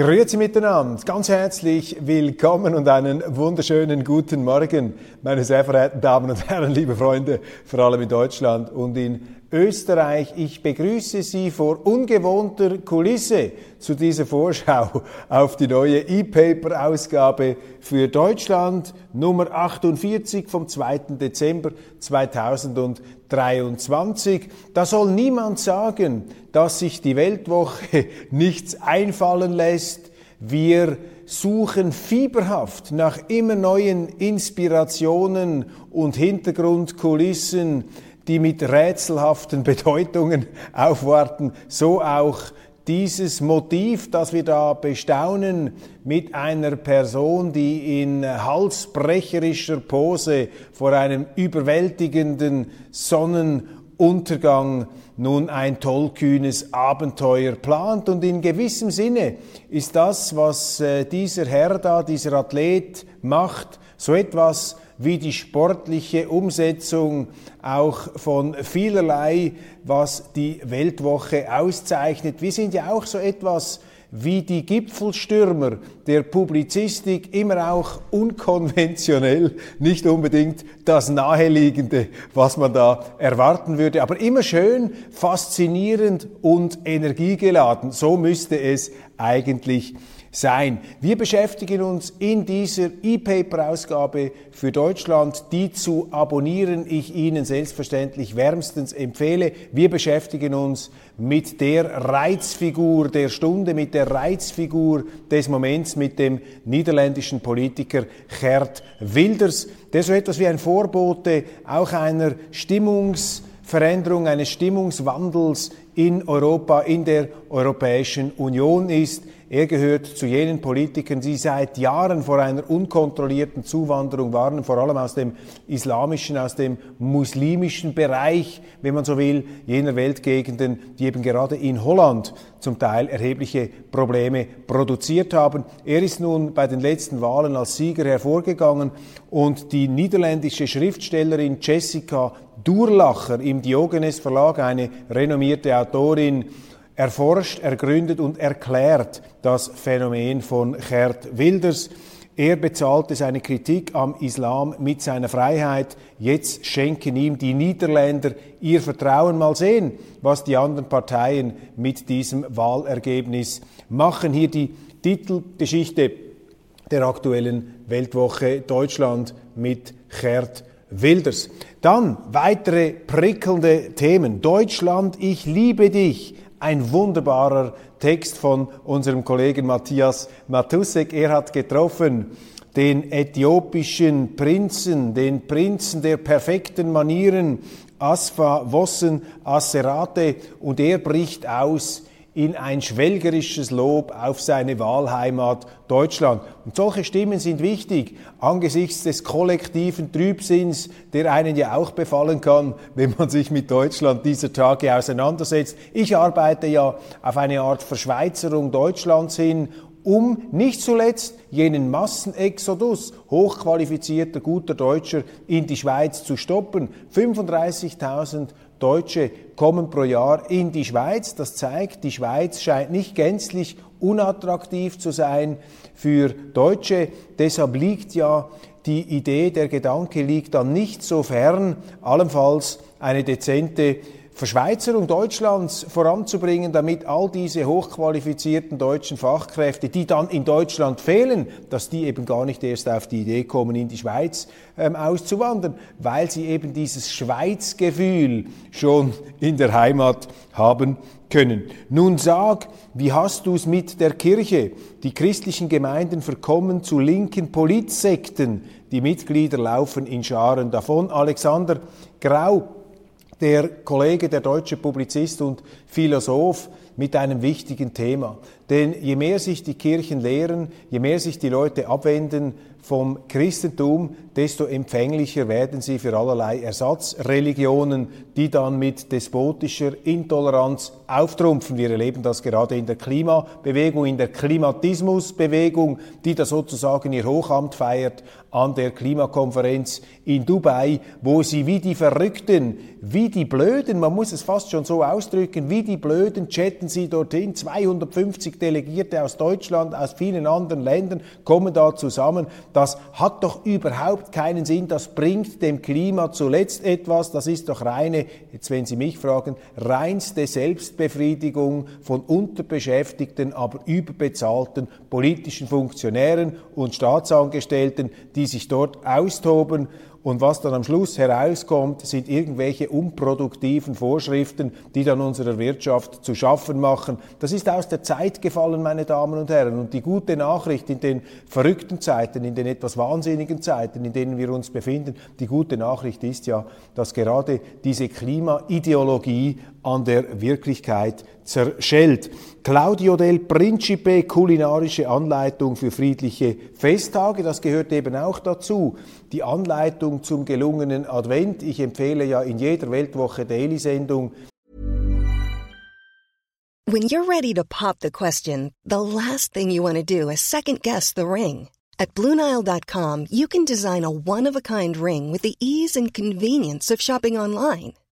Grüezi miteinander, ganz herzlich willkommen und einen wunderschönen guten Morgen, meine sehr verehrten Damen und Herren, liebe Freunde, vor allem in Deutschland und in Österreich. Ich begrüße Sie vor ungewohnter Kulisse zu dieser Vorschau auf die neue E-Paper-Ausgabe für Deutschland, Nummer 48 vom 2. Dezember 2023. Da soll niemand sagen, dass sich die Weltwoche nichts einfallen lässt. Wir suchen fieberhaft nach immer neuen Inspirationen und Hintergrundkulissen, die mit rätselhaften Bedeutungen aufwarten, so auch dieses Motiv, das wir da bestaunen, mit einer Person, die in halsbrecherischer Pose vor einem überwältigenden Sonnenuntergang nun ein tollkühnes Abenteuer plant. Und in gewissem Sinne ist das, was äh, dieser Herr da, dieser Athlet macht, so etwas wie die sportliche Umsetzung auch von vielerlei, was die Weltwoche auszeichnet. Wir sind ja auch so etwas wie die Gipfelstürmer der Publizistik, immer auch unkonventionell, nicht unbedingt das Naheliegende, was man da erwarten würde, aber immer schön, faszinierend und energiegeladen. So müsste es eigentlich sein. Wir beschäftigen uns in dieser E-Paper-Ausgabe für Deutschland, die zu abonnieren ich Ihnen selbstverständlich wärmstens empfehle. Wir beschäftigen uns mit der Reizfigur der Stunde, mit der Reizfigur des Moments, mit dem niederländischen Politiker Gerd Wilders, der so etwas wie ein Vorbote auch einer Stimmungsveränderung, eines Stimmungswandels in Europa, in der Europäischen Union ist. Er gehört zu jenen Politikern, die seit Jahren vor einer unkontrollierten Zuwanderung warnen, vor allem aus dem islamischen, aus dem muslimischen Bereich, wenn man so will, jener Weltgegenden, die eben gerade in Holland zum Teil erhebliche Probleme produziert haben. Er ist nun bei den letzten Wahlen als Sieger hervorgegangen und die niederländische Schriftstellerin Jessica Durlacher im Diogenes Verlag, eine renommierte Autorin, erforscht, ergründet und erklärt das Phänomen von Gerd Wilders. Er bezahlte seine Kritik am Islam mit seiner Freiheit. Jetzt schenken ihm die Niederländer ihr Vertrauen. Mal sehen, was die anderen Parteien mit diesem Wahlergebnis machen. Hier die Titelgeschichte der aktuellen Weltwoche Deutschland mit Gerd Wilders. Dann weitere prickelnde Themen. Deutschland, ich liebe dich ein wunderbarer Text von unserem Kollegen Matthias Matusek. Er hat getroffen den äthiopischen Prinzen, den Prinzen der perfekten Manieren, Asfa Wossen Asserate, und er bricht aus in ein schwelgerisches Lob auf seine Wahlheimat Deutschland. Und solche Stimmen sind wichtig angesichts des kollektiven Trübsinns, der einen ja auch befallen kann, wenn man sich mit Deutschland dieser Tage auseinandersetzt. Ich arbeite ja auf eine Art Verschweizerung Deutschlands hin um nicht zuletzt jenen Massenexodus hochqualifizierter guter Deutscher in die Schweiz zu stoppen. 35.000 Deutsche kommen pro Jahr in die Schweiz. Das zeigt, die Schweiz scheint nicht gänzlich unattraktiv zu sein für Deutsche. Deshalb liegt ja die Idee, der Gedanke liegt dann nicht so fern, allenfalls eine dezente Verschweizerung Deutschlands voranzubringen, damit all diese hochqualifizierten deutschen Fachkräfte, die dann in Deutschland fehlen, dass die eben gar nicht erst auf die Idee kommen, in die Schweiz ähm, auszuwandern, weil sie eben dieses Schweizgefühl schon in der Heimat haben können. Nun sag, wie hast du es mit der Kirche? Die christlichen Gemeinden verkommen zu linken Politsekten. Die Mitglieder laufen in Scharen davon. Alexander Grau, der Kollege, der deutsche Publizist und Philosoph, mit einem wichtigen Thema. Denn je mehr sich die Kirchen lehren, je mehr sich die Leute abwenden vom Christentum, desto empfänglicher werden sie für allerlei Ersatzreligionen, die dann mit despotischer Intoleranz auftrumpfen. Wir erleben das gerade in der Klimabewegung, in der Klimatismusbewegung, die da sozusagen ihr Hochamt feiert an der Klimakonferenz in Dubai, wo sie wie die Verrückten, wie die Blöden, man muss es fast schon so ausdrücken, wie die Blöden chatten sie dorthin. 250 Delegierte aus Deutschland, aus vielen anderen Ländern kommen da zusammen. Das hat doch überhaupt keinen Sinn. Das bringt dem Klima zuletzt etwas. Das ist doch reine, jetzt wenn Sie mich fragen, reinste Selbstbefriedigung von unterbeschäftigten, aber überbezahlten politischen Funktionären und Staatsangestellten, die sich dort austoben und was dann am Schluss herauskommt, sind irgendwelche unproduktiven Vorschriften, die dann unserer Wirtschaft zu schaffen machen. Das ist aus der Zeit gefallen, meine Damen und Herren. Und die gute Nachricht in den verrückten Zeiten, in den etwas wahnsinnigen Zeiten, in denen wir uns befinden, die gute Nachricht ist ja, dass gerade diese Klimaideologie an der Wirklichkeit zerschellt. Claudio del Principe, kulinarische Anleitung für friedliche Festtage, das gehört eben auch dazu. Die Anleitung zum gelungenen Advent. Ich empfehle ja in jeder Weltwoche Daily-Sendung. When you're ready to pop the question, the last thing you want to do is second guess the ring. At BlueNile.com you can design a one-of-a-kind ring with the ease and convenience of shopping online.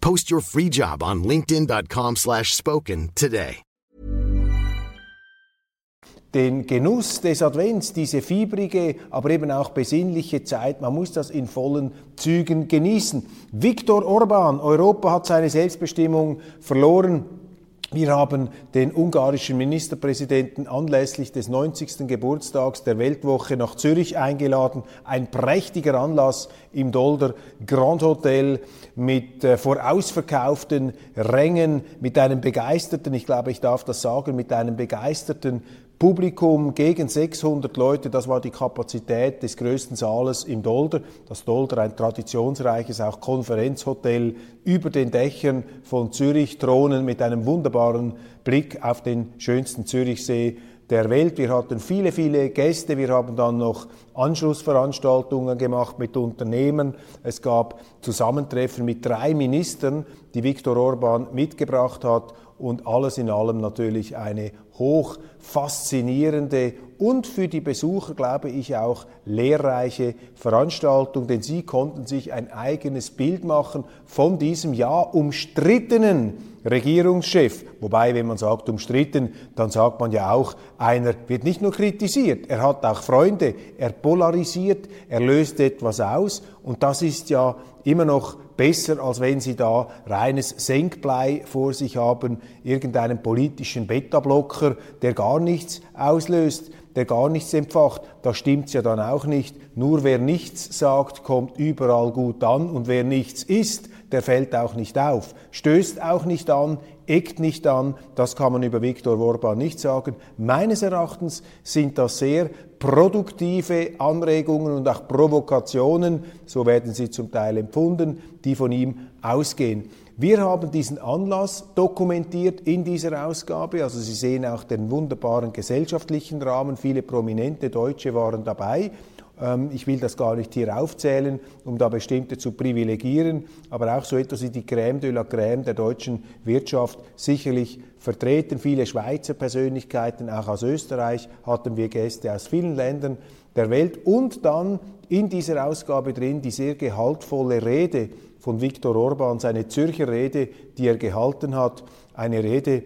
Post your free job on linkedin.com/spoken slash spoken today. Den Genuss des Advents, diese fiebrige, aber eben auch besinnliche Zeit, man muss das in vollen Zügen genießen. Viktor Orban, Europa hat seine Selbstbestimmung verloren. Wir haben den ungarischen Ministerpräsidenten anlässlich des 90. Geburtstags der Weltwoche nach Zürich eingeladen. Ein prächtiger Anlass im Dolder Grand Hotel mit äh, vorausverkauften Rängen, mit einem begeisterten, ich glaube, ich darf das sagen, mit einem begeisterten Publikum gegen 600 Leute, das war die Kapazität des größten Saales im Dolder. Das Dolder, ein traditionsreiches auch Konferenzhotel über den Dächern von Zürich, Thronen mit einem wunderbaren Blick auf den schönsten Zürichsee der Welt. Wir hatten viele, viele Gäste. Wir haben dann noch Anschlussveranstaltungen gemacht mit Unternehmen. Es gab Zusammentreffen mit drei Ministern, die Viktor Orban mitgebracht hat. Und alles in allem natürlich eine hoch faszinierende und für die Besucher, glaube ich, auch lehrreiche Veranstaltung, denn sie konnten sich ein eigenes Bild machen von diesem ja umstrittenen Regierungschef. Wobei, wenn man sagt umstritten, dann sagt man ja auch, einer wird nicht nur kritisiert, er hat auch Freunde, er polarisiert, er löst etwas aus und das ist ja immer noch besser, als wenn Sie da reines Senkblei vor sich haben, irgendeinen politischen Beta-Blocker, der gar nichts auslöst, der gar nichts empfacht. Da stimmt's ja dann auch nicht. Nur wer nichts sagt, kommt überall gut an und wer nichts ist, der fällt auch nicht auf, stößt auch nicht an, eckt nicht an. Das kann man über Viktor Orban nicht sagen. Meines Erachtens sind das sehr produktive Anregungen und auch Provokationen, so werden sie zum Teil empfunden, die von ihm ausgehen. Wir haben diesen Anlass dokumentiert in dieser Ausgabe. Also Sie sehen auch den wunderbaren gesellschaftlichen Rahmen. Viele prominente Deutsche waren dabei. Ähm, ich will das gar nicht hier aufzählen, um da bestimmte zu privilegieren, aber auch so etwas wie die Crème de la Crème der deutschen Wirtschaft sicherlich vertreten. Viele Schweizer Persönlichkeiten, auch aus Österreich hatten wir Gäste aus vielen Ländern der Welt und dann in dieser Ausgabe drin die sehr gehaltvolle Rede von Viktor Orban, seine Zürcher Rede, die er gehalten hat, eine Rede,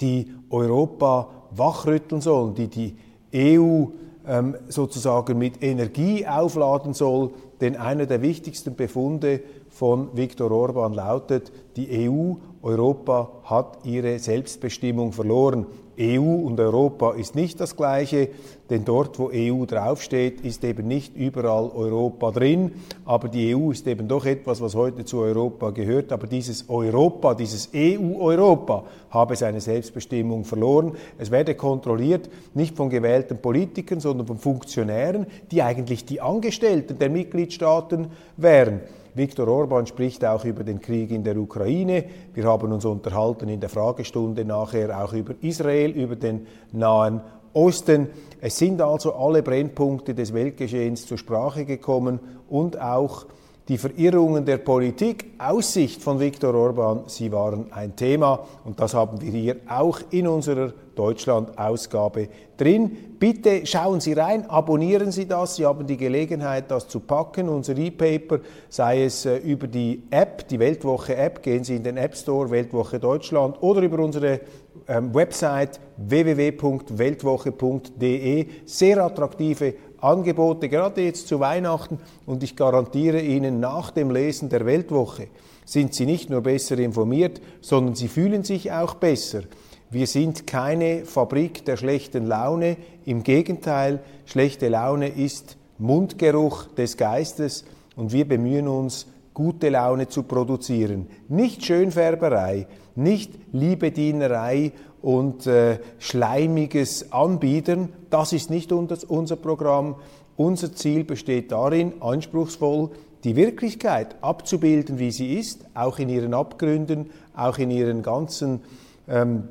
die Europa wachrütteln soll, die die EU ähm, sozusagen mit Energie aufladen soll, denn einer der wichtigsten Befunde von Viktor Orban lautet, die EU, Europa hat ihre Selbstbestimmung verloren. EU und Europa ist nicht das gleiche, denn dort, wo EU draufsteht, ist eben nicht überall Europa drin, aber die EU ist eben doch etwas, was heute zu Europa gehört, aber dieses Europa, dieses EU-Europa habe seine Selbstbestimmung verloren. Es werde kontrolliert nicht von gewählten Politikern, sondern von Funktionären, die eigentlich die Angestellten der Mitgliedstaaten wären. Viktor Orban spricht auch über den Krieg in der Ukraine. Wir haben uns unterhalten in der Fragestunde nachher auch über Israel, über den Nahen Osten. Es sind also alle Brennpunkte des Weltgeschehens zur Sprache gekommen und auch die Verirrungen der Politik aus Sicht von Viktor Orban, sie waren ein Thema und das haben wir hier auch in unserer Deutschland-Ausgabe drin. Bitte schauen Sie rein, abonnieren Sie das. Sie haben die Gelegenheit, das zu packen. Unser E-Paper, sei es äh, über die App, die Weltwoche-App, gehen Sie in den App Store Weltwoche Deutschland oder über unsere ähm, Website www.weltwoche.de. Sehr attraktive Angebote, gerade jetzt zu Weihnachten. Und ich garantiere Ihnen, nach dem Lesen der Weltwoche sind Sie nicht nur besser informiert, sondern Sie fühlen sich auch besser. Wir sind keine Fabrik der schlechten Laune. Im Gegenteil, schlechte Laune ist Mundgeruch des Geistes und wir bemühen uns, gute Laune zu produzieren. Nicht Schönfärberei, nicht Liebedienerei und äh, schleimiges Anbieten. Das ist nicht unser Programm. Unser Ziel besteht darin, anspruchsvoll die Wirklichkeit abzubilden, wie sie ist, auch in ihren Abgründen, auch in ihren ganzen ähm,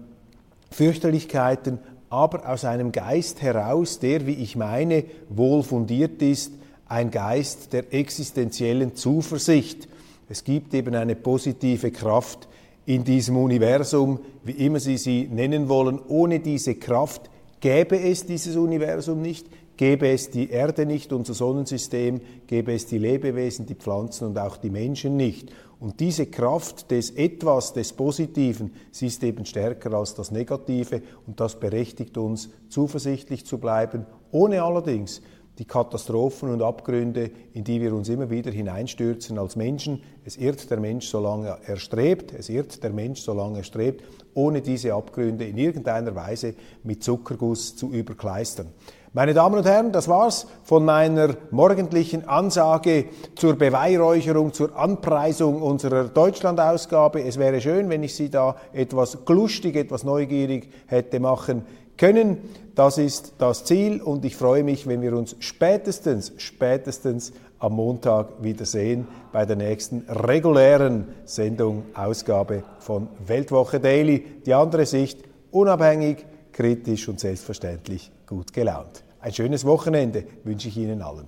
Fürchterlichkeiten, aber aus einem Geist heraus, der, wie ich meine, wohl fundiert ist, ein Geist der existenziellen Zuversicht. Es gibt eben eine positive Kraft, in diesem Universum, wie immer Sie sie nennen wollen. Ohne diese Kraft gäbe es dieses Universum nicht, gäbe es die Erde nicht, unser Sonnensystem, gäbe es die Lebewesen, die Pflanzen und auch die Menschen nicht. Und diese Kraft des Etwas, des Positiven, sie ist eben stärker als das Negative und das berechtigt uns, zuversichtlich zu bleiben, ohne allerdings die Katastrophen und Abgründe, in die wir uns immer wieder hineinstürzen als Menschen. Es irrt der Mensch, solange er strebt. Es irrt der Mensch, solange er strebt, ohne diese Abgründe in irgendeiner Weise mit Zuckerguss zu überkleistern. Meine Damen und Herren, das war's von meiner morgendlichen Ansage zur Beweihräucherung, zur Anpreisung unserer Deutschlandausgabe. Es wäre schön, wenn ich Sie da etwas glustig, etwas neugierig hätte machen können. Das ist das Ziel und ich freue mich, wenn wir uns spätestens, spätestens am Montag wiedersehen bei der nächsten regulären Sendung, Ausgabe von Weltwoche Daily. Die andere Sicht, unabhängig, kritisch und selbstverständlich gut gelaunt. Ein schönes Wochenende wünsche ich Ihnen allen.